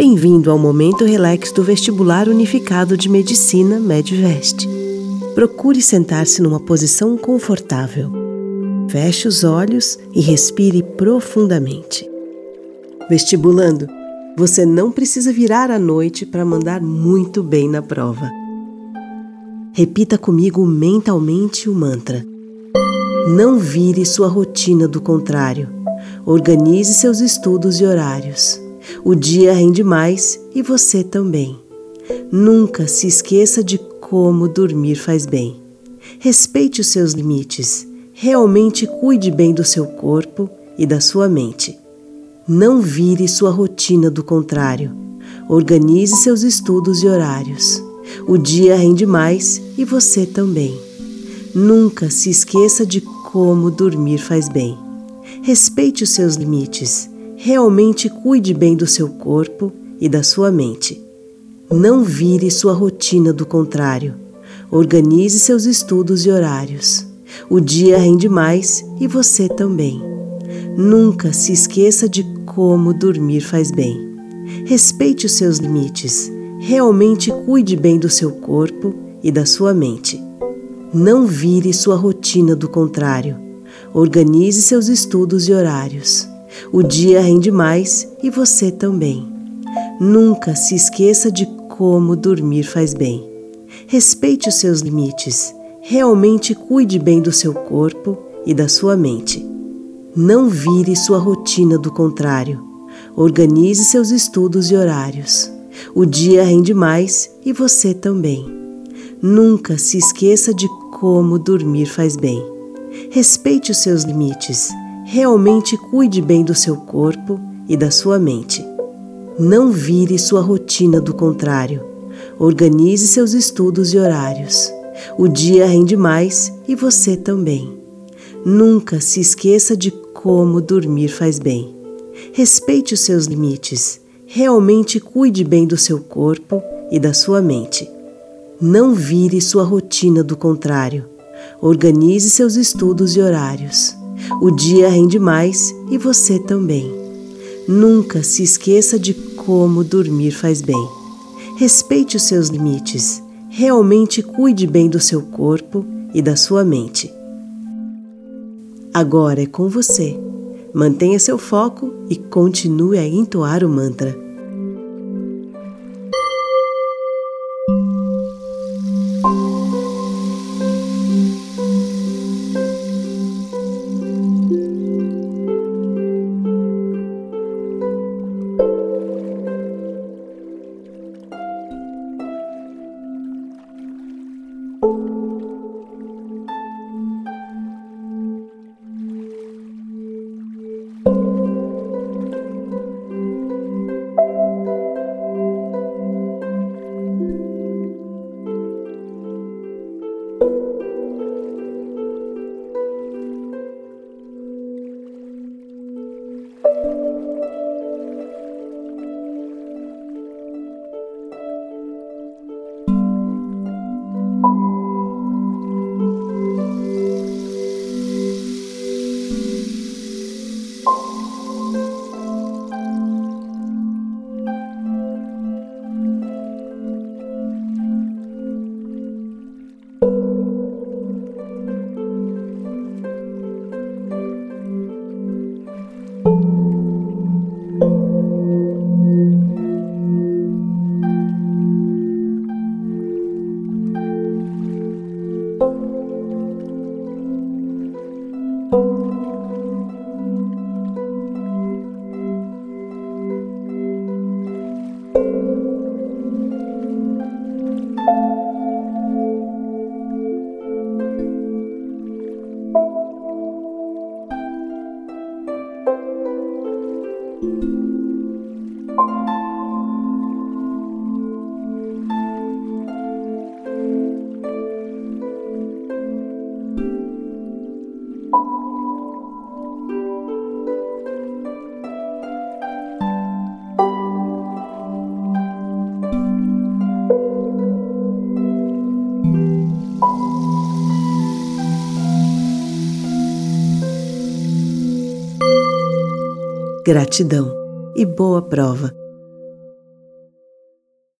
Bem-vindo ao momento relax do Vestibular Unificado de Medicina Medvest. Procure sentar-se numa posição confortável. Feche os olhos e respire profundamente. Vestibulando, você não precisa virar à noite para mandar muito bem na prova. Repita comigo mentalmente o mantra. Não vire sua rotina do contrário. Organize seus estudos e horários. O dia rende mais e você também. Nunca se esqueça de como dormir faz bem. Respeite os seus limites. Realmente cuide bem do seu corpo e da sua mente. Não vire sua rotina do contrário. Organize seus estudos e horários. O dia rende mais e você também. Nunca se esqueça de como dormir faz bem. Respeite os seus limites realmente cuide bem do seu corpo e da sua mente. Não vire sua rotina do contrário. Organize seus estudos e horários. O dia rende mais e você também. Nunca se esqueça de como dormir faz bem. Respeite os seus limites. Realmente cuide bem do seu corpo e da sua mente. Não vire sua rotina do contrário. Organize seus estudos e horários. O dia rende mais e você também. Nunca se esqueça de como dormir faz bem. Respeite os seus limites. Realmente cuide bem do seu corpo e da sua mente. Não vire sua rotina do contrário. Organize seus estudos e horários. O dia rende mais e você também. Nunca se esqueça de como dormir faz bem. Respeite os seus limites realmente cuide bem do seu corpo e da sua mente. Não vire sua rotina do contrário. Organize seus estudos e horários. O dia rende mais e você também. Nunca se esqueça de como dormir faz bem. Respeite os seus limites. Realmente cuide bem do seu corpo e da sua mente. Não vire sua rotina do contrário. Organize seus estudos e horários. O dia rende mais e você também. Nunca se esqueça de como dormir faz bem. Respeite os seus limites. Realmente cuide bem do seu corpo e da sua mente. Agora é com você. Mantenha seu foco e continue a entoar o mantra. Gratidão e boa prova!